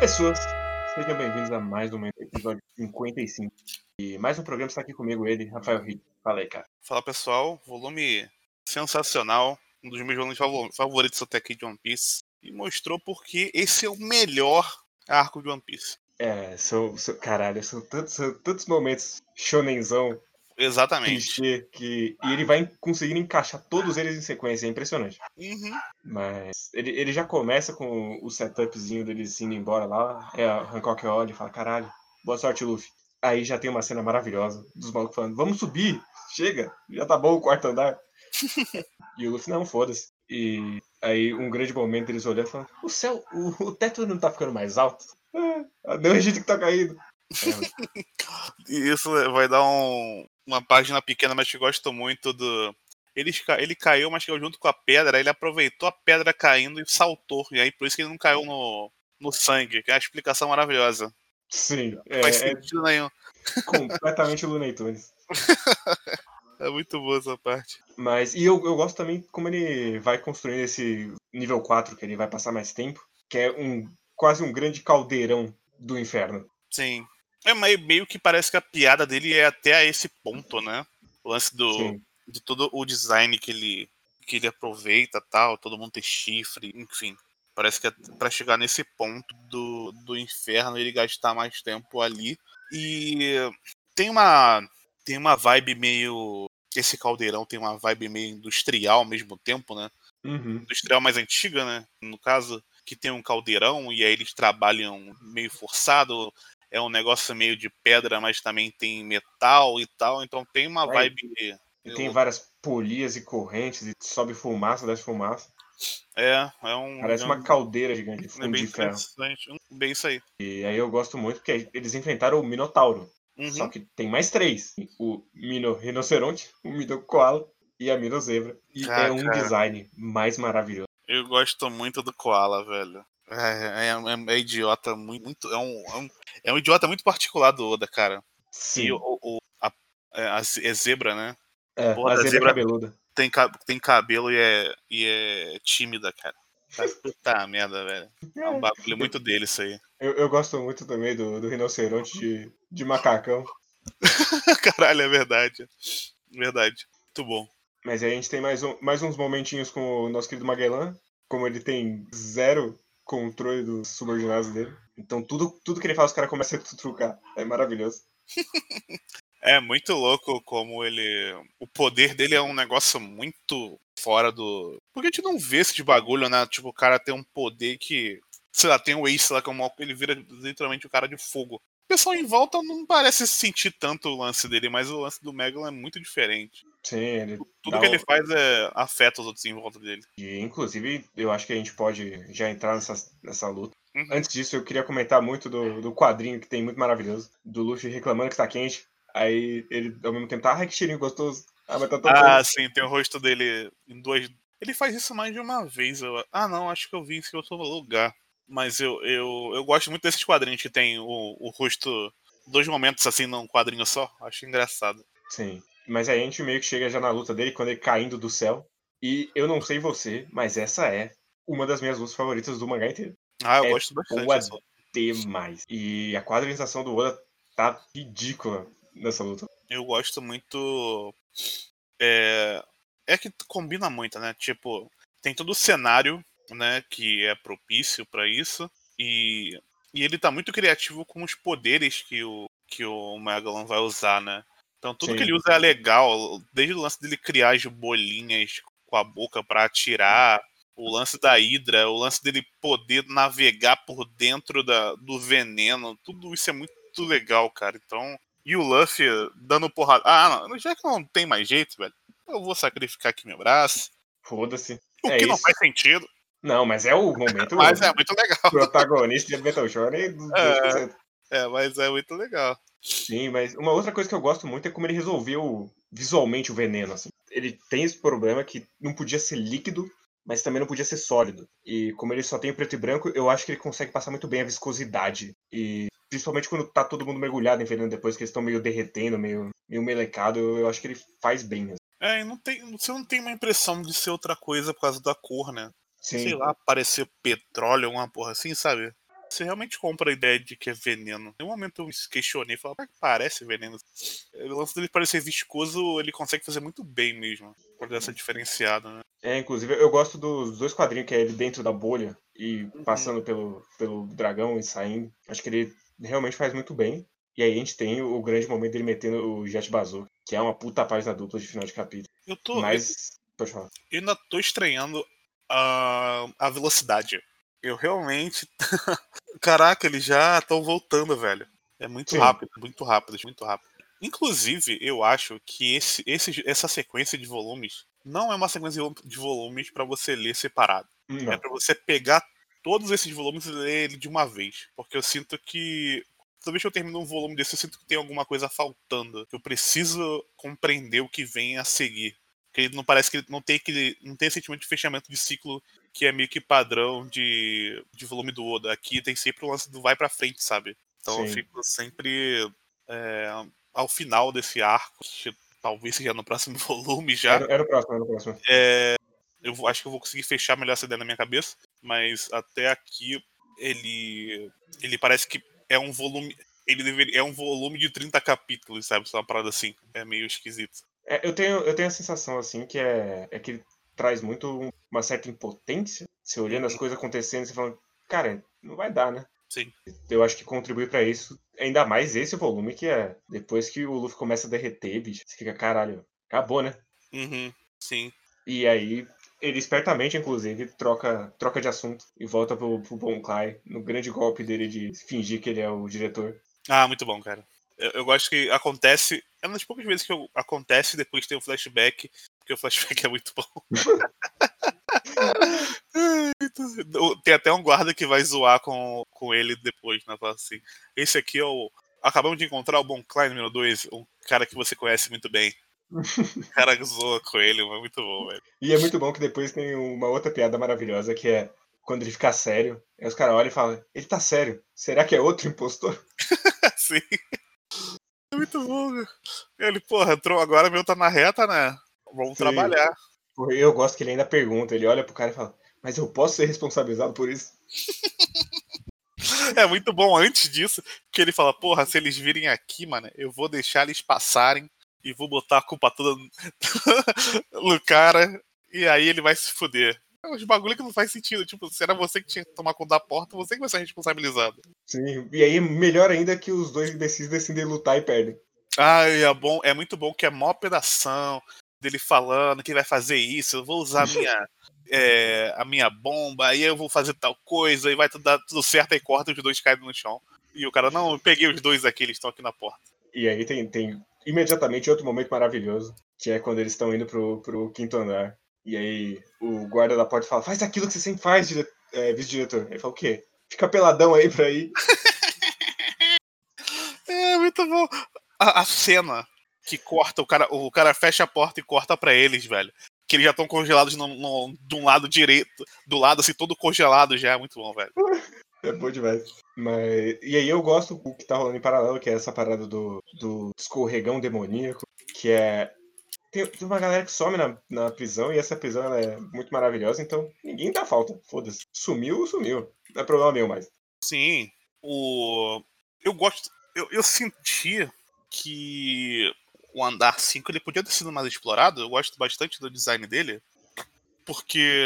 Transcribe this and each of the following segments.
pessoas! Sejam bem-vindos a mais um episódio 55. E mais um programa está aqui comigo, ele, Rafael Rick. Fala aí, cara. Fala pessoal, volume sensacional, um dos meus volumes favoritos até aqui de One Piece. E mostrou porque esse é o melhor arco de One Piece. É, são, são caralho, são tantos, são tantos momentos shonenzão, Exatamente. clichê, que, e ele vai conseguindo encaixar todos eles em sequência, é impressionante. Uhum. Mas ele, ele já começa com o setupzinho deles indo embora lá, é a Hancock olha e fala, caralho, boa sorte, Luffy. Aí já tem uma cena maravilhosa dos malucos falando, vamos subir, chega, já tá bom o quarto andar. e o Luffy, não, foda-se. E aí um grande momento eles olhando e falando, o céu, o, o teto não tá ficando mais alto? Ah, não, a gente que tá caindo. É, E isso vai dar um- uma página pequena, mas que gosto muito do. Ele, ele caiu, mas caiu junto com a pedra. Ele aproveitou a pedra caindo e saltou. E aí por isso que ele não caiu no, no sangue. Que é uma explicação maravilhosa. sim, Não faz é, é sentido nenhum. completamente Looney Tunes. É muito boa essa parte. Mas, e eu, eu gosto também como ele vai construindo esse nível 4, que ele vai passar mais tempo, que é um quase um grande caldeirão do inferno. Sim. É meio, meio que parece que a piada dele é até a esse ponto, né? O lance do, Sim. de todo o design que ele, que ele aproveita tal, todo mundo ter chifre, enfim. Parece que é pra chegar nesse ponto do, do inferno ele gastar mais tempo ali. E tem uma tem uma vibe meio esse caldeirão tem uma vibe meio industrial ao mesmo tempo, né? Uhum. Industrial mais antiga, né? No caso, que tem um caldeirão e aí eles trabalham meio forçado. É um negócio meio de pedra, mas também tem metal e tal. Então tem uma Aí, vibe. E tem várias polias e correntes, e sobe fumaça, desce fumaça. É, é um. Parece é uma um- caldeira gigante de é fundo bem de ferro. Bem isso aí. E aí eu gosto muito porque eles enfrentaram o Minotauro. Uhum. Só que tem mais três. O Mino Rinoceronte, o Mino Koala e a Mino Zebra. E é Cara, um cara. design mais maravilhoso. Eu gosto muito do Koala, velho. É, é- é- é idiota muito. é, um, é, um, é um idiota muito particular do Oda, cara. Sim. E o, o- a, é, a ze- é zebra, né? É, Porra, a zebra, zebra- cabeluda. Tem, tem cabelo e é, e é tímida, cara. Tá, puta merda, velho. É um bagulho muito dele isso aí. Eu, eu gosto muito também do, do rinoceronte de, de macacão. Caralho, é verdade. Verdade. Muito bom. Mas aí a gente tem mais, um, mais uns momentinhos com o nosso querido Magellan. Como ele tem zero controle dos subordinados dele. Então tudo, tudo que ele faz, os caras começam a trucar. É maravilhoso. É muito louco como ele. O poder dele é um negócio muito fora do. Porque a gente não vê esse bagulho, né? Tipo, o cara tem um poder que. Sei lá, tem o Ace lá, que é um- ele vira literalmente o cara de fogo. O pessoal em volta não parece sentir tanto o lance dele, mas o lance do Megalon é muito diferente. Sim, ele. Tudo que ele faz é afeta os outros em volta dele. E, inclusive, eu acho que a gente pode já entrar nessa, nessa luta. Uhum. Antes disso, eu queria comentar muito do, do quadrinho que tem muito maravilhoso. Do Luffy reclamando que tá quente. Aí ele, ao mesmo tempo, tá, ai que cheirinho gostoso. Ah, mas tá tão Ah, quente." sim, tem o rosto dele em duas. Ele faz isso mais de uma vez. Eu... Ah, não, acho que eu vi isso em outro lugar. Mas eu, eu, eu gosto muito desses quadrinhos que tem o, o rosto. Dois momentos assim num quadrinho só. Acho engraçado. Sim. Mas aí a gente meio que chega já na luta dele, quando ele caindo do céu. E eu não sei você, mas essa é uma das minhas lutas favoritas do mangá inteiro. Ah, eu É gosto bastante. boa demais. E a quadrinização do Oda tá ridícula nessa luta. Eu gosto muito. É... é que combina muito, né? Tipo, tem todo o cenário, né? Que é propício pra isso. E, e ele tá muito criativo com os poderes que o, que o Megalon vai usar, né? Então tudo Sim. que ele usa é legal. Desde o lance dele criar as bolinhas com a boca pra atirar. O lance da Hydra, o lance dele poder navegar por dentro da, do veneno, tudo isso é muito legal, cara. Então, e o Luffy dando porrada. Ah, não, já que não tem mais jeito, velho, eu vou sacrificar aqui meu braço. Foda-se. O É que não isso. faz sentido, Não, mas é o momento mas é muito legal. protagonista de Metal Shonen. É. 2%. É, mas é muito legal. Sim, mas uma outra coisa que eu gosto muito é como ele resolveu visualmente o veneno. Assim. Ele tem esse problema que não podia ser líquido, mas também não podia ser sólido. E como ele só tem preto e branco, eu acho que ele consegue passar muito bem a viscosidade. E principalmente quando tá todo mundo mergulhado em veneno depois que eles estão meio derretendo, meio, meio melecado, eu, acho que ele faz bem. assim. É, e não tem, você não tem uma impressão de ser outra coisa por causa da cor, né? Sim. Sei lá, parecer petróleo, alguma porra assim, sabe? Você realmente compra a ideia de que é veneno. Em um momento eu me questionei, falei, ah, parece veneno. O lance dele parecer viscoso, ele consegue fazer muito bem mesmo. Por essa diferenciada, né? É, inclusive, eu gosto dos dois quadrinhos que é ele dentro da bolha e Uhum. passando pelo, pelo dragão e saindo. Acho que ele realmente faz muito bem. E aí a gente tem o, grande momento dele metendo o Jet Bazooka, que é uma puta página dupla de final de capítulo. Eu tô. Mas. Pode falar. Eu ainda tô estranhando a, a velocidade. Eu realmente. Caraca, eles já estão voltando, velho. É muito Sim. rápido, muito rápido, muito rápido. Inclusive, eu acho que esse, esse, essa sequência de volumes não é uma sequência de volumes pra você ler separado. É Não. pra você pegar todos esses volumes e ler ele de uma vez. Porque eu sinto que. Toda vez que eu termino um volume desse, eu sinto que tem alguma coisa faltando. Que eu preciso compreender o que vem a seguir. Porque ele não parece que ele não tem aquele. não tem esse sentimento de fechamento de ciclo que é meio que padrão de, de volume do Oda. Aqui tem sempre o lance do vai pra frente, sabe? Então eu Sim. fico sempre é, ao final desse arco, que talvez seja no próximo volume já. Era, era o próximo, era o próximo. Eu vou- acho que eu vou conseguir fechar melhor essa ideia na minha cabeça, mas até aqui ele ele parece que é um volume ele deveria, é um volume de 30 capítulos, sabe? Só uma parada assim. É meio esquisito. É, eu, tenho, eu tenho a sensação, assim, que é, é que ele traz muito um- uma certa impotência. Você olhando as Uhum. coisas acontecendo, você falando, cara, não vai dar, né? Sim. Eu acho que contribui pra isso, ainda mais esse volume, que é depois que o Luffy começa a derreter, bicho, você fica, caralho, acabou, né? Uhum, sim. E aí, ele espertamente, inclusive, troca, troca de assunto e volta pro, pro Bon Clay, no grande golpe dele de fingir que ele é o diretor. Ah, muito bom, cara. Eu, eu gosto que acontece. É uma das poucas vezes que eu, acontece e depois tem um flashback, porque o flashback é muito bom. tem até um guarda que vai zoar com, com ele depois, né? Fala assim: esse aqui é o. Acabamos de encontrar o Bon Klein número 2, um cara que você conhece muito bem. O cara zoa com ele, mas é muito bom, velho. E é muito bom que depois tem uma outra piada maravilhosa, que é quando ele fica sério, aí os caras olham e falam, ele tá sério, será que é outro impostor? Sim. Velho. Ele, porra, entrou agora, meu tá na reta, né? Vamos Sim. trabalhar. Eu gosto que ele ainda pergunta, ele olha pro cara e fala, mas eu posso ser responsabilizado por isso? É muito bom antes disso, que ele fala, porra, se eles virem aqui, mano, eu vou deixar eles passarem e vou botar a culpa toda no cara, e aí ele vai se fuder. É uns bagulho que não faz sentido. Tipo, se era você que tinha que tomar conta da porta, você que vai ser responsabilizado. Sim, e aí é melhor ainda que os dois imbecis decidem lutar e perdem. Ah, é bom, é muito bom que é mó operação dele falando que vai fazer isso, eu vou usar a minha, é, a minha bomba, aí eu vou fazer tal coisa, e vai tudo dar tudo certo, aí corta os dois caem no chão. E o cara, não, eu peguei os dois aqui, eles estão aqui na porta. E aí tem, tem imediatamente outro momento maravilhoso, que é quando eles estão indo pro, pro quinto andar. E aí o guarda da porta fala, faz aquilo que você sempre faz, é, vice-diretor. Ele fala, o quê? Fica peladão aí pra ir. É muito bom. A, a cena que corta, o cara, o cara fecha a porta e corta pra eles, velho. Que eles já estão congelados no, no- de um lado direito, do lado assim, todo congelado já, é muito bom, velho. É bom demais. Mas, e aí eu gosto o que tá rolando em paralelo, que é essa parada do, do escorregão demoníaco, que é. Tem, tem uma galera que some na, na prisão e essa prisão ela é muito maravilhosa, então ninguém dá falta. Foda-se. Sumiu, sumiu. Não é problema meu mais. Sim, o. Eu gosto. Eu, eu senti que o andar 5 ele podia ter sido mais explorado. Eu gosto bastante do design dele. Porque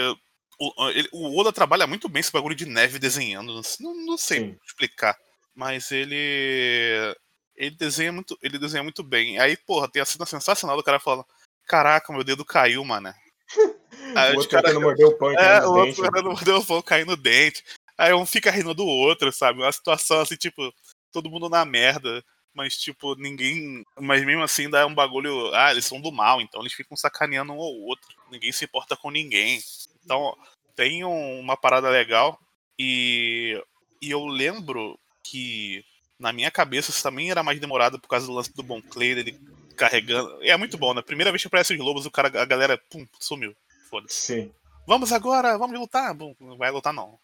o, ele- o Oda trabalha muito bem esse bagulho de neve desenhando. Não, não sei Sim. explicar. Mas ele. Ele desenha muito. Ele desenha muito bem. Aí, porra, tem a cena sensacional do cara falando. Caraca, meu dedo caiu, mano. Aí o outro cara- tentando morder o pão é, o outro dentes. querendo morder o pão, cair no dente. Aí um fica rindo do outro, sabe? Uma situação assim, tipo, todo mundo na merda. Mas, tipo, ninguém. Mas mesmo assim dá um bagulho. Ah, eles são do mal, então eles ficam sacaneando um ao outro. Ninguém se importa com ninguém. Então, tem um- uma parada legal. E, e eu lembro que na minha cabeça isso também era mais demorado por causa do lance do Bon Clay, dele carregando. É muito bom, né? Primeira vez que aparece os lobos, o cara, a galera, pum, sumiu. Foda-se. Sim. Vamos agora, vamos lutar. Bom, Não vai lutar, não.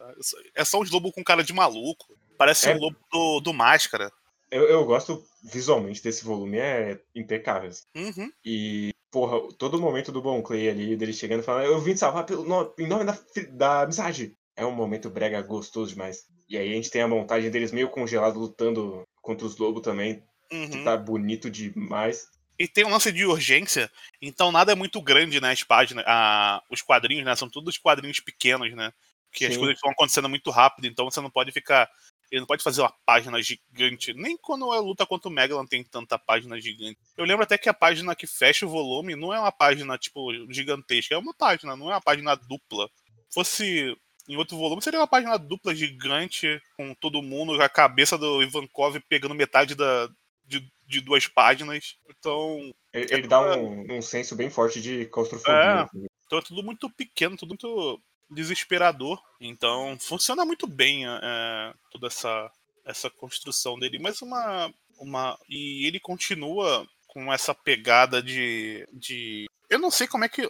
É só uns lobos com cara de maluco. Parece É. um lobo do, do máscara. Eu, eu gosto visualmente desse volume, é impecável. Uhum. E, porra, todo momento do Bon Clay ali, dele chegando e falando, eu vim te salvar pelo no- em nome da, da amizade. é um momento brega gostoso demais. E aí a gente tem a montagem deles meio congelados lutando contra os lobos também, Uhum. que tá bonito demais. E tem um lance de urgência, então nada é muito grande, né? As páginas, a, os quadrinhos, né? São todos quadrinhos pequenos, né? Que as coisas estão acontecendo muito rápido, então você não pode ficar. Ele não pode fazer uma página gigante. Nem quando é luta contra o Megalon tem tanta página gigante. Eu lembro até que a página que fecha o volume não é uma página, tipo, gigantesca. É uma página, não é uma página dupla. Fosse em outro volume, seria uma página dupla gigante, com todo mundo, a cabeça do Ivankov pegando metade da, de, de duas páginas. Então, Ele, ele dá um, um senso bem forte de claustrofobia. É. assim. Então é tudo muito pequeno, tudo muito desesperador. Então funciona muito bem é, toda essa, essa construção dele. Mas uma, uma. E ele continua com essa pegada de. de eu não sei como é que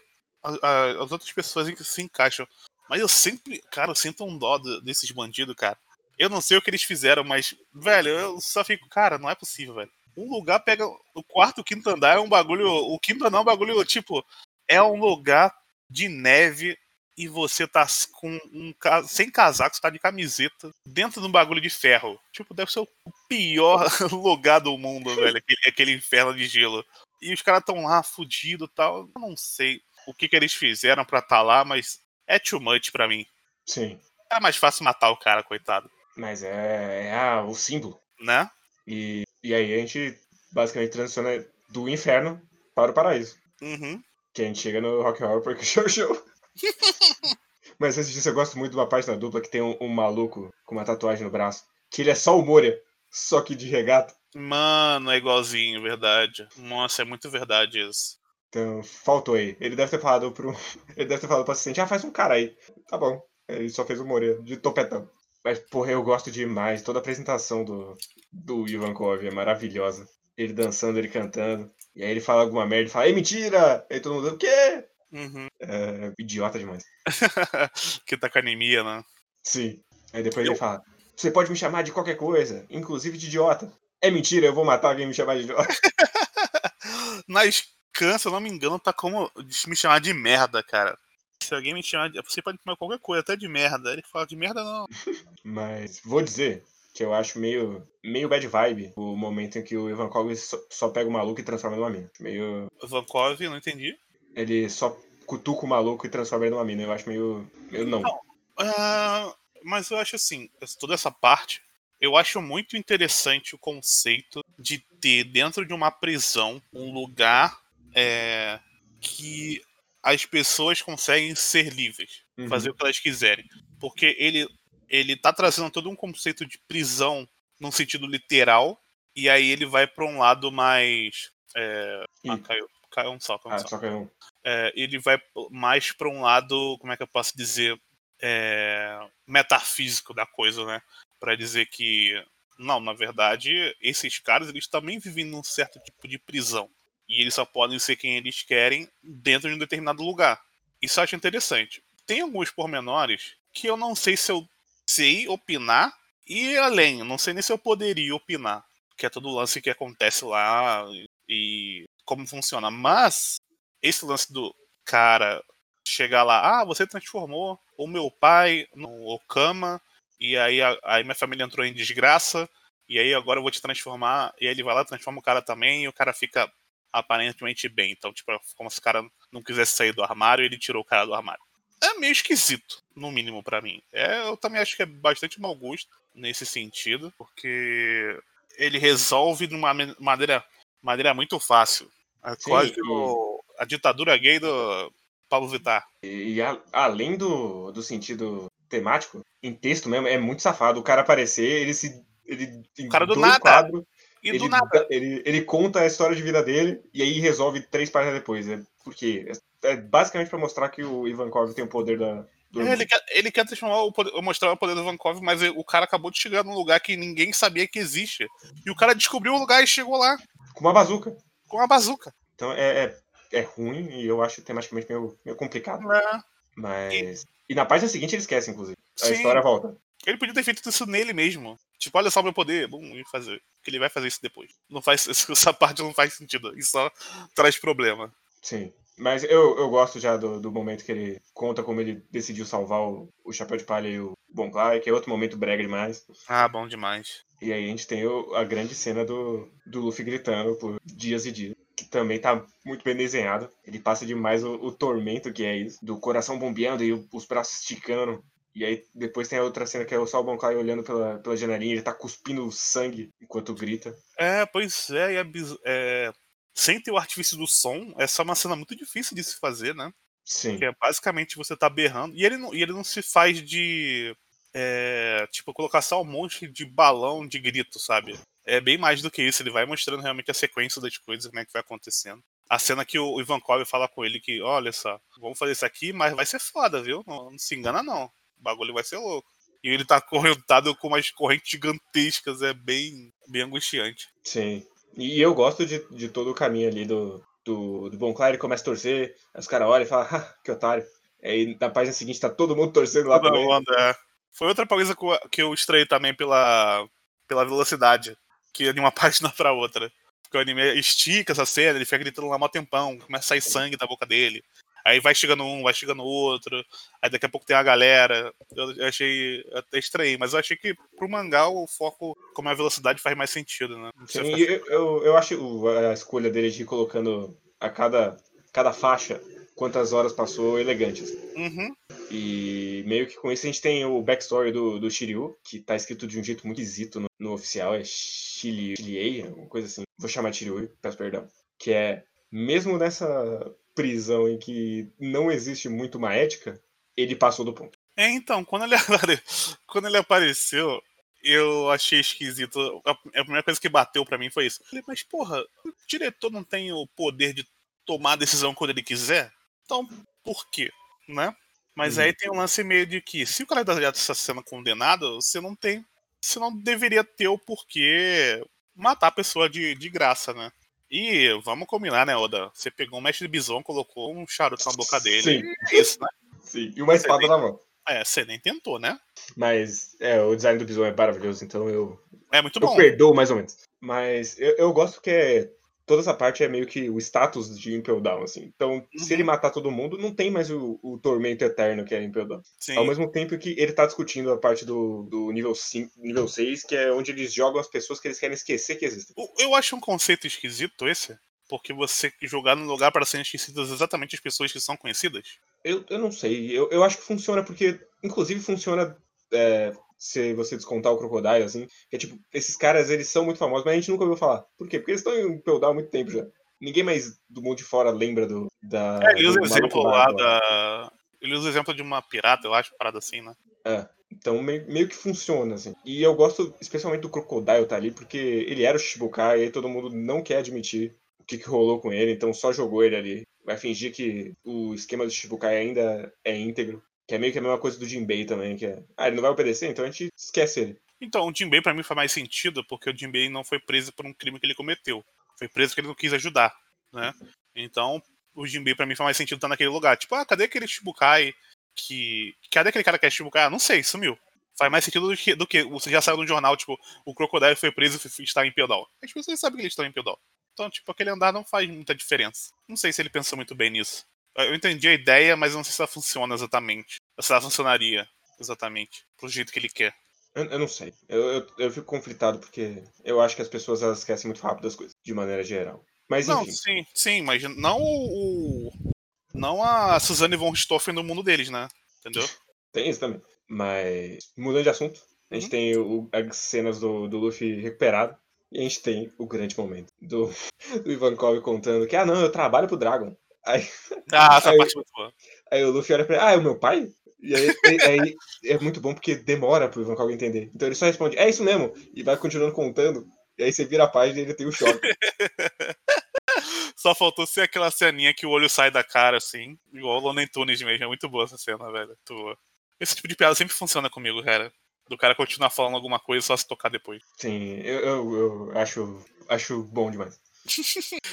a- a- as outras pessoas se encaixam. Mas eu sempre. Cara, eu sinto um dó de- desses bandidos, cara. Eu não sei o que eles fizeram, mas, velho, eu só fico, cara, não é possível, velho. Um lugar pega. O quarto, o quinto andar é um bagulho. O quinto andar é um bagulho, tipo, é um lugar de neve e você tá com um sem casaco, você tá de camiseta, dentro de um bagulho de ferro. Tipo, deve ser o pior lugar do mundo, velho, aquele, aquele inferno de gelo. E os caras tão lá, fudido e tal. Eu não sei o que, que eles fizeram pra tá lá, mas é too much pra mim. Sim. É mais fácil matar o cara, coitado. Mas é, é a- o símbolo. Né? E, e aí a gente basicamente transiciona do inferno para o paraíso. Uhum. Que a gente chega no Rock Horror porque Show Show. Mas antes disso, eu gosto muito de uma página dupla que tem um, um maluco com uma tatuagem no braço. Que ele é só o Moria, só que de regata. Mano, é igualzinho, verdade. Nossa, é muito verdade isso. Então, faltou aí. Ele deve ter falado pro. Ele deve ter falado pro assistente, ah, faz um cara aí. Tá bom. Ele só fez o Moria, de topetão. Mas, porra, eu gosto demais. Toda a apresentação do, do Ivankov é maravilhosa. Ele dançando, ele cantando. E aí ele fala alguma merda e fala, é mentira! Aí todo mundo, o quê? Uhum. É idiota demais. que tá com anemia, né? Sim. Aí depois Eu- ele fala: Você pode me chamar de qualquer coisa, inclusive de idiota. É mentira, eu vou matar alguém me chamar de idiota. Na Scan, se eu não me engano, tá como me chamar de merda, cara. Se alguém me chamar de. Você pode chamar qualquer coisa, até de merda. Ele fala de merda não. Mas vou dizer que eu acho meio, meio bad vibe o momento em que o Ivankov só, só pega o maluco e transforma numa mina. Meio. Vankov, não entendi. Ele só cutuca o maluco e transforma ele numa mina. Eu acho meio. meio não. Não. Ah, mas eu acho assim, toda essa parte, eu acho muito interessante o conceito de ter dentro de uma prisão um lugar é, que as pessoas conseguem ser livres, Uhum. fazer o que elas quiserem. Porque ele, ele tá trazendo todo um conceito de prisão num sentido literal, e aí ele vai para um lado mais. É... Ah, caiu. Caiu um só, caiu um Ah, só só que eu. É, ele vai mais para um lado, como é que eu posso dizer, é, metafísico da coisa, né? Para dizer que não, na verdade, esses caras eles também vivem num certo tipo de prisão e eles só podem ser quem eles querem dentro de um determinado lugar. Isso eu acho interessante. Tem alguns pormenores que eu não sei se eu sei opinar e além, não sei nem se eu poderia opinar, que é todo o lance que acontece lá e como funciona. Mas esse lance do cara chegar lá, ah, você transformou o meu pai no Okama, e aí, a- aí minha família entrou em desgraça, e aí agora eu vou te transformar, e aí ele vai lá, transforma o cara também, e o cara fica aparentemente bem. Então, tipo, é como se o cara não quisesse sair do armário, ele tirou o cara do armário. É meio esquisito, no mínimo, pra mim. É, eu também acho que é bastante mau gosto nesse sentido, porque ele resolve de uma maneira, maneira muito fácil. É Sim, quase e- o- a ditadura gay do Paulo Vittar. E, e a- além do, do sentido temático, em texto mesmo, é muito safado. O cara aparecer, ele se. Ele, em cara do nada. quadros, E ele, do nada. ele, ele conta a história de vida dele e aí resolve três páginas depois. É, por quê? É, é basicamente pra mostrar que o Ivankov tem o poder da. Do... É, ele, quer, ele quer transformar o poder, mostrar o poder do Vankov, mas o cara acabou de chegar num lugar que ninguém sabia que existe. E o cara descobriu o lugar e chegou lá Com uma bazuca. com uma bazuca. Então é, é, é ruim e eu acho tematicamente meio, meio complicado. É, Mas. E na página seguinte ele esquece, inclusive. A Sim. história volta. Ele podia ter feito isso nele mesmo. Tipo, olha só o meu poder. Bom, e fazer. Que ele vai fazer isso depois. Não faz, essa parte não faz sentido. Isso só traz problema. Sim. Mas eu, eu gosto já do, do momento que ele conta como ele decidiu salvar o, o Chapéu de Palha e o Bon Clay, que é outro momento brega demais. Ah, bom demais. E aí a gente tem o, a grande cena do, do Luffy gritando por dias e dias. Que também tá muito bem desenhado. Ele passa demais o, o tormento que é isso. Do coração bombeando e o, os braços esticando. E aí depois tem a outra cena que é o Sal Bon Clay olhando pela, pela janelinha, ele tá cuspindo sangue enquanto grita. É, pois é, e é, é, sem ter o artifício do som, essa é uma cena muito difícil de se fazer, né? Sim. Que é basicamente você tá berrando. E ele não, e ele não se faz de. é, tipo, colocar só um monte de balão de grito, sabe? É bem mais do que isso. Ele vai mostrando realmente a sequência das coisas, como é que vai acontecendo. A cena que o Ivankov fala com ele que, olha só, vamos fazer isso aqui, mas vai ser foda, viu? Não, não se engana, não. O bagulho vai ser louco. E ele tá acorrentado com umas correntes gigantescas, é bem, bem angustiante. Sim. E eu gosto de, de todo o caminho ali do, do, do Bon Clay, ele começa a torcer, os caras olham e falam, ah, que otário. Aí na página seguinte tá todo mundo torcendo lá Toda também. onda, é. Foi outra coisa que eu- que eu estranhei também pela, pela velocidade, que é de uma página pra outra. Porque o anime estica essa cena, ele fica gritando lá mó tempão, começa a sair sangue da boca dele. Aí vai chegando um, vai chegando outro, aí daqui a pouco tem a galera. Eu, eu achei até estranho, mas eu achei que pro mangá o foco, como é a velocidade, faz mais sentido, né? Sim, eu, eu, eu acho a escolha dele de ir colocando a cada, cada faixa quantas horas passou elegante. assim. Uhum. E meio que com isso a gente tem o backstory do, do Shiryu, que tá escrito de um jeito muito esquisito no, no oficial, é Shiliei, alguma coisa assim. Vou chamar de Shiryu, peço perdão. Que é, mesmo nessa prisão em que não existe muito uma ética, ele passou do ponto. É, então, quando ele, quando ele apareceu, eu achei esquisito. A primeira coisa que bateu pra mim foi isso. Falei, mas porra, o diretor não tem o poder de tomar a decisão quando ele quiser? Então, por quê? Né? Mas Uhum. aí tem um lance meio de que, se o cara está sendo condenado, você não tem. Você não deveria ter o porquê matar a pessoa de, de graça, né? E vamos combinar, né, Oda? Você pegou um mestre Bison, colocou um charuto na boca dele. Sim. É isso, né? Sim, e uma espada na mão. É, você nem tentou, né? Mas é, o design do Bison é maravilhoso, então eu, É muito eu bom. perdoo mais ou menos. Mas eu, eu gosto que é. Toda essa parte é meio que o status de Impel Down, assim. Então, se ele Uhum. matar todo mundo, não tem mais o, o tormento eterno que é Impel Down. Sim. Ao mesmo tempo que ele tá discutindo a parte do, do nível, 5, nível 6, que é onde eles jogam as pessoas que eles querem esquecer que existem. Eu acho um conceito esquisito esse, porque você jogar no lugar para serem esquecidas exatamente as pessoas que são conhecidas. Eu, eu não sei. Eu, eu acho que funciona porque, inclusive, funciona é, se você descontar o Crocodile, assim. Que é tipo, esses caras, eles são muito famosos, mas a gente nunca ouviu falar. Por quê? Porque eles estão em Down há muito tempo já. Ninguém mais do mundo de fora lembra do. Da, É, ele usa o exemplo lá lá. da. Ele usa o exemplo de uma pirata, eu acho, parada assim, né? É. Então meio, meio que funciona, assim. E eu gosto especialmente do Crocodile tá ali, porque ele era o Shichibukai, e aí todo mundo não quer admitir o que, que rolou com ele, então só jogou ele ali. Vai fingir que o esquema do Shichibukai ainda é íntegro. Que é meio que a mesma coisa do Jinbei também, que é. Ah, ele não vai obedecer, então a gente esquece ele. Então, o Jinbei pra mim faz mais sentido, porque o Jinbei não foi preso por um crime que ele cometeu. Foi preso porque ele não quis ajudar, né? Então, o Jinbei pra mim faz mais sentido estar naquele lugar. Tipo, ah, cadê aquele Shibukai que. Cadê aquele cara que é Shibukai? Ah, não sei, sumiu. Faz mais sentido do que, do que você já saiu no jornal, tipo, o Crocodile foi preso e está em Pedal. As pessoas sabem que eles estão em Pedal. Então, tipo, aquele andar não faz muita diferença. Não sei se ele pensou muito bem nisso. Eu entendi a ideia, mas eu não sei se ela funciona exatamente. Se ela funcionaria exatamente pro jeito que ele quer. Eu, eu não sei. Eu, eu, eu fico conflitado porque eu acho que as pessoas elas esquecem muito rápido as coisas, de maneira geral. Mas Não, enfim. sim, sim, mas não o. o- Não a Suzanne von Richthofen no mundo deles, né? Entendeu? Tem isso também. Mas, mudando de assunto, a gente Uhum. tem o- as cenas do, do Luffy recuperado. E a gente tem o grande momento do, do Ivankov contando que, ah, não, eu trabalho pro Dragon. Aí, Ah, essa Aí- parte é muito boa. aí o Luffy olha pra ele, ah, é o meu pai? E aí, aí- é muito bom porque demora pro Ivankov entender. Então ele só responde, é isso mesmo. E vai continuando contando. E aí você vira a página e ele tem o choque. Só faltou ser aquela ceninha que o olho sai da cara, assim, igual o Looney Tunes mesmo. É muito boa essa cena, velho. Boa. Esse tipo de piada sempre funciona comigo, cara. Do cara continuar falando alguma coisa só se tocar depois. Sim, eu, eu, eu acho, acho bom demais.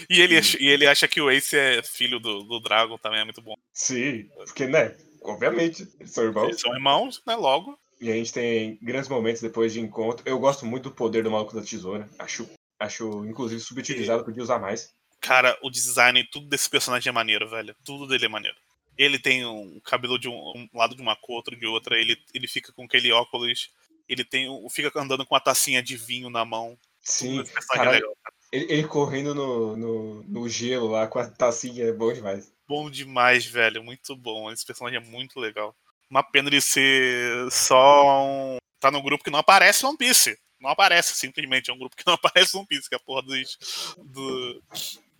E ele, acha, e ele acha que o Ace é filho do, do Dragon também, é muito bom. Sim, porque, né, obviamente, eles são irmãos. Eles são irmãos, né? Logo. E a gente tem grandes momentos depois de encontro. Eu gosto muito do poder do maluco da tesoura. Acho, acho inclusive, subutilizado, podia usar mais. Cara, o design e tudo desse personagem é maneiro, velho. Tudo dele é maneiro. Ele tem um cabelo de um, um lado de uma cor, outro de outra. Ele, ele fica com aquele óculos. Ele tem, fica andando com uma tacinha de vinho na mão. Sim, é ele, ele, correndo no, no, no, gelo lá com a tacinha é bom demais. Bom demais, velho. Muito bom. Esse personagem é muito legal. Uma pena ele ser só um. Tá no grupo que não aparece One Piece. Não aparece, simplesmente. É um grupo que não aparece One Piece, que é a porra dos, do,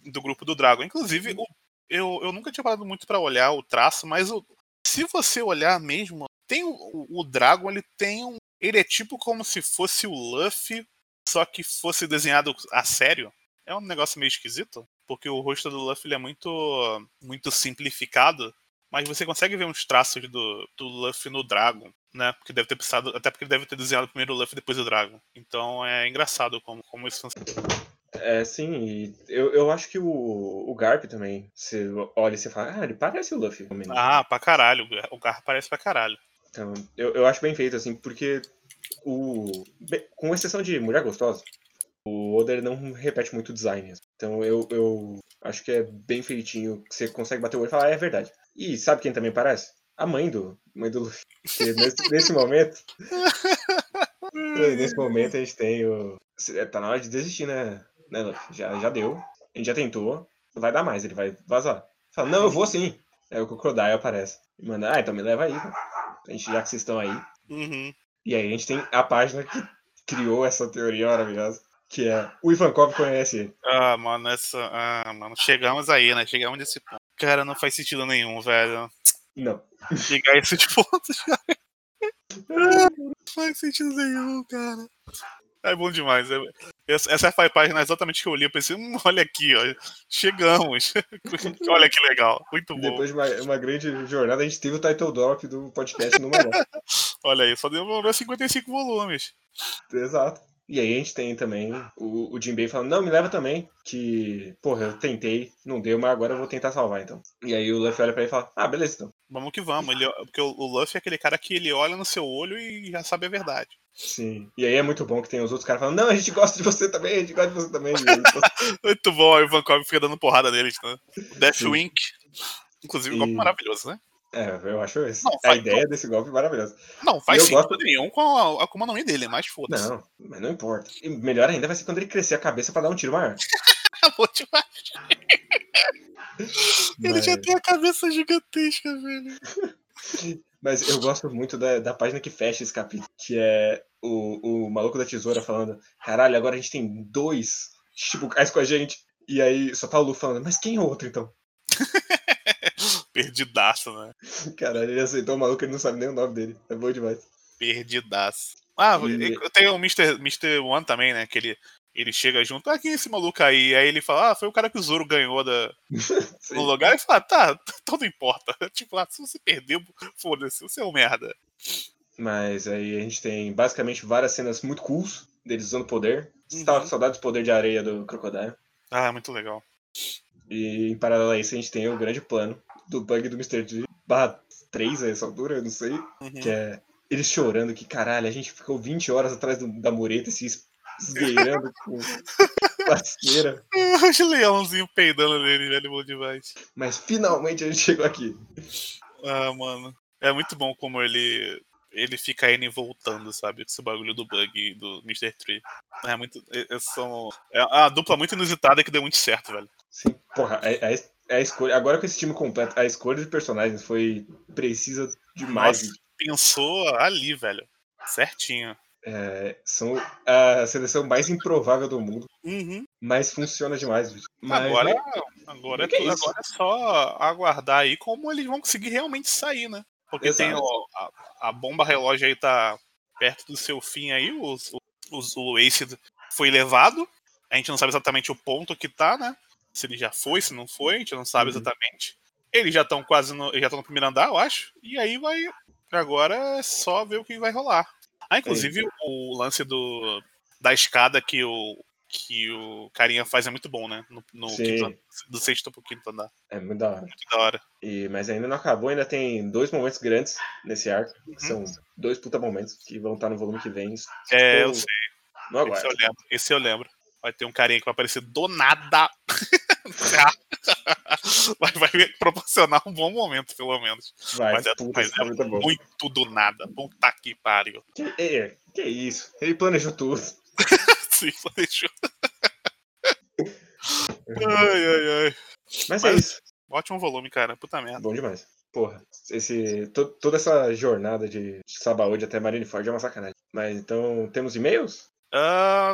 do grupo do Dragon. Inclusive, o, eu, eu nunca tinha parado muito para olhar o traço, mas o, se você olhar mesmo, tem o, o Dragon, ele tem um. Ele é tipo como se fosse o Luffy, só que fosse desenhado a sério. É um negócio meio esquisito, porque o rosto do Luffy é muito, muito simplificado, mas você consegue ver uns traços do, do Luffy no Dragon, né? Porque deve ter precisado, até porque ele deve ter desenhado primeiro o Luffy e depois o Dragon. Então é engraçado como, como isso funciona. É, sim, eu, eu acho que o, o Garp também, você olha e você fala, ah, ele parece o Luffy. Ah, pra caralho, o Garp parece pra caralho. Então, eu, eu acho bem feito, assim, porque o. Com exceção de Mulher Gostosa, o Oda não repete muito o design. Então eu, eu acho que é bem feitinho, que você consegue bater o olho e falar, ah, é verdade. E sabe quem também parece? A mãe do, mãe do Luffy. Nesse, nesse momento. nesse momento a gente tem o. Tá na hora de desistir, né? né Luffy? Já, já deu. A gente já tentou. Não vai dar mais, ele vai vazar. Fala, não, eu vou sim. Aí o Crocodile aparece. E manda, ah, então me leva aí. A gente, já que vocês estão aí. Uhum. E aí a gente tem a página que criou essa teoria maravilhosa. Que é o Ivankov conhece ele. Ah, mano, essa. Ah, mano, chegamos aí, né? Chegamos nesse ponto. Cara, não faz sentido nenhum, velho. Não. Chegar a esse ponto, cara. não faz sentido nenhum, cara. É bom demais. É, essa é a página exatamente que eu li. Eu pensei, hum, olha aqui, ó, chegamos. olha que legal, muito bom. Depois de uma, uma, grande jornada, a gente teve o title drop do podcast no olha aí, só demorou 55 volumes. Exato. E aí a gente tem também o, o Jinbei falando, não, me leva também, que, porra, eu tentei, não deu, mas agora eu vou tentar salvar, então. E aí o Luffy olha pra ele e fala, ah, beleza, então. Vamos que vamos, ele, porque o, o Luffy é aquele cara que ele olha no seu olho e já sabe a verdade. Sim. E aí é muito bom que tem os outros caras falando, não, a gente gosta de você também, a gente gosta de você também. muito bom, aí o Vancouver fica dando porrada neles, né? O Deathwink, inclusive, um golpe maravilhoso, né? É, eu acho esse, não, a ideia desse golpe maravilhosa. Não, faz sentido gosto... nenhum com a no Mi dele, mas foda-se. Não, mas não importa. E melhor ainda vai ser quando ele crescer a cabeça pra dar um tiro maior. Vou te Ele já tem a cabeça gigantesca, velho. Mas eu gosto muito da, da página que fecha esse capítulo, que é o, o maluco da tesoura falando: caralho, agora a gente tem dois Shichibukais com a gente. E aí só tá o Lu falando: mas quem é o outro então? Perdidaço, né? Caralho, ele aceitou o maluco, ele não sabe nem o nome dele. É bom demais. Perdidaço. Ah, e... tem o Mr. Mr. One também, né? Que ele, ele chega junto, ah, quem é esse maluco aí? Aí ele fala, ah, foi o cara que o Zoro ganhou da, no lugar. E fala, tá, então não importa. Tipo, ah, se você perdeu, foda-se, você é um merda. Mas aí a gente tem basicamente várias cenas muito cools deles usando poder. Você uhum. tava com saudade do poder de areia do Crocodile. Ah, muito legal. E em paralelo a isso, a gente tem o grande plano do bug do Mr. G barra 3 a essa altura, eu não sei. Uhum. Que é eles chorando que, caralho, a gente ficou 20 horas atrás do, da mureta se esgueirando com lasqueira. Os leãozinho peidando nele, velho, bom demais. Mas finalmente a gente chegou aqui. Ah, mano. É muito bom como ele ele fica indo e voltando, sabe? Esse bagulho do bug do Mr. Tree. É muito. É, é, são, é uma dupla muito inusitada que deu muito certo, velho. Sim, porra, a, a, a escolha. Agora com esse time completo, a escolha de personagens foi precisa demais. Nossa, pensou ali, velho. Certinho. É, são a seleção mais improvável do mundo. Uhum. Mas funciona demais. Mas, agora, agora, é, é agora é só aguardar aí como eles vão conseguir realmente sair, né? Porque Exato. tem ó, a, a, bomba relógio aí tá perto do seu fim aí, o, o, o Ace foi levado. A gente não sabe exatamente o ponto que tá, né? Se ele já foi, se não foi, a gente não sabe uhum. exatamente. Eles já estão quase no. Já estão no primeiro andar, eu acho. E aí vai. Agora é só ver o que vai rolar. Ah, inclusive é. o lance do, da escada que o, que o carinha faz é muito bom, né? No, no quinto, do sexto pro quinto andar. É muito da hora. Muito da hora. E, mas ainda não acabou, ainda tem dois momentos grandes nesse arco. Uhum. são dois puta momentos que vão estar no volume que vem. É, eu sei. Não Esse eu lembro. Esse eu lembro. Vai ter um carinha que vai aparecer do nada. vai, vai proporcionar um bom momento, pelo menos. Vai, Mas é, puta, mas é momento é muito do nada. Puta que pariu. Que, é, que isso? Ele planejou tudo. Sim, deixou. ai, ai, ai. Mas, é Mas- isso. Ótimo volume, cara. Puta merda. Bom demais. Porra, esse, to- toda essa jornada de Sabaody até Marineford é uma sacanagem. Mas então, temos e-mails? Ah,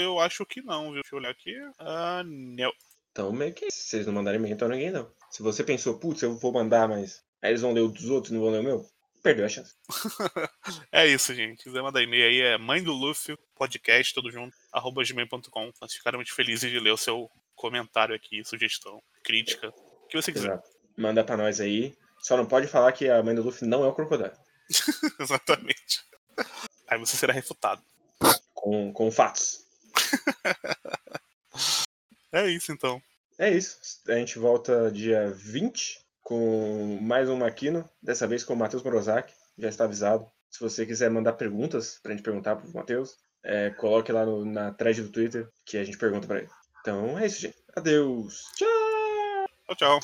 eu acho que não, viu? Deixa eu olhar aqui. Ah, não. Então, meio que se vocês não mandarem e-mail, então ninguém não. Se você pensou, putz, eu vou mandar, mas aí eles vão ler o dos outros e não vão ler o meu, perdeu a chance. É isso, gente. Se quiser mandar e-mail aí, é mãe do Luffy, podcast, tudo junto, arroba gmail.com. Nós ficaremos felizes de ler o seu comentário aqui, sugestão, crítica, o que você quiser. Exato. Manda pra nós aí. Só não pode falar que a mãe do Luffy não é o Crocodile. Exatamente. Aí você será refutado. Com, com fatos. É isso, então. É isso. A gente volta dia 20 com mais um Maquino. Dessa vez com o Matheus Morozaki. Já está avisado. Se você quiser mandar perguntas pra gente perguntar pro Matheus, é, coloque lá no- na thread do Twitter que a gente pergunta pra ele. Então é isso, gente. Adeus. Tchau. Tchau, tchau.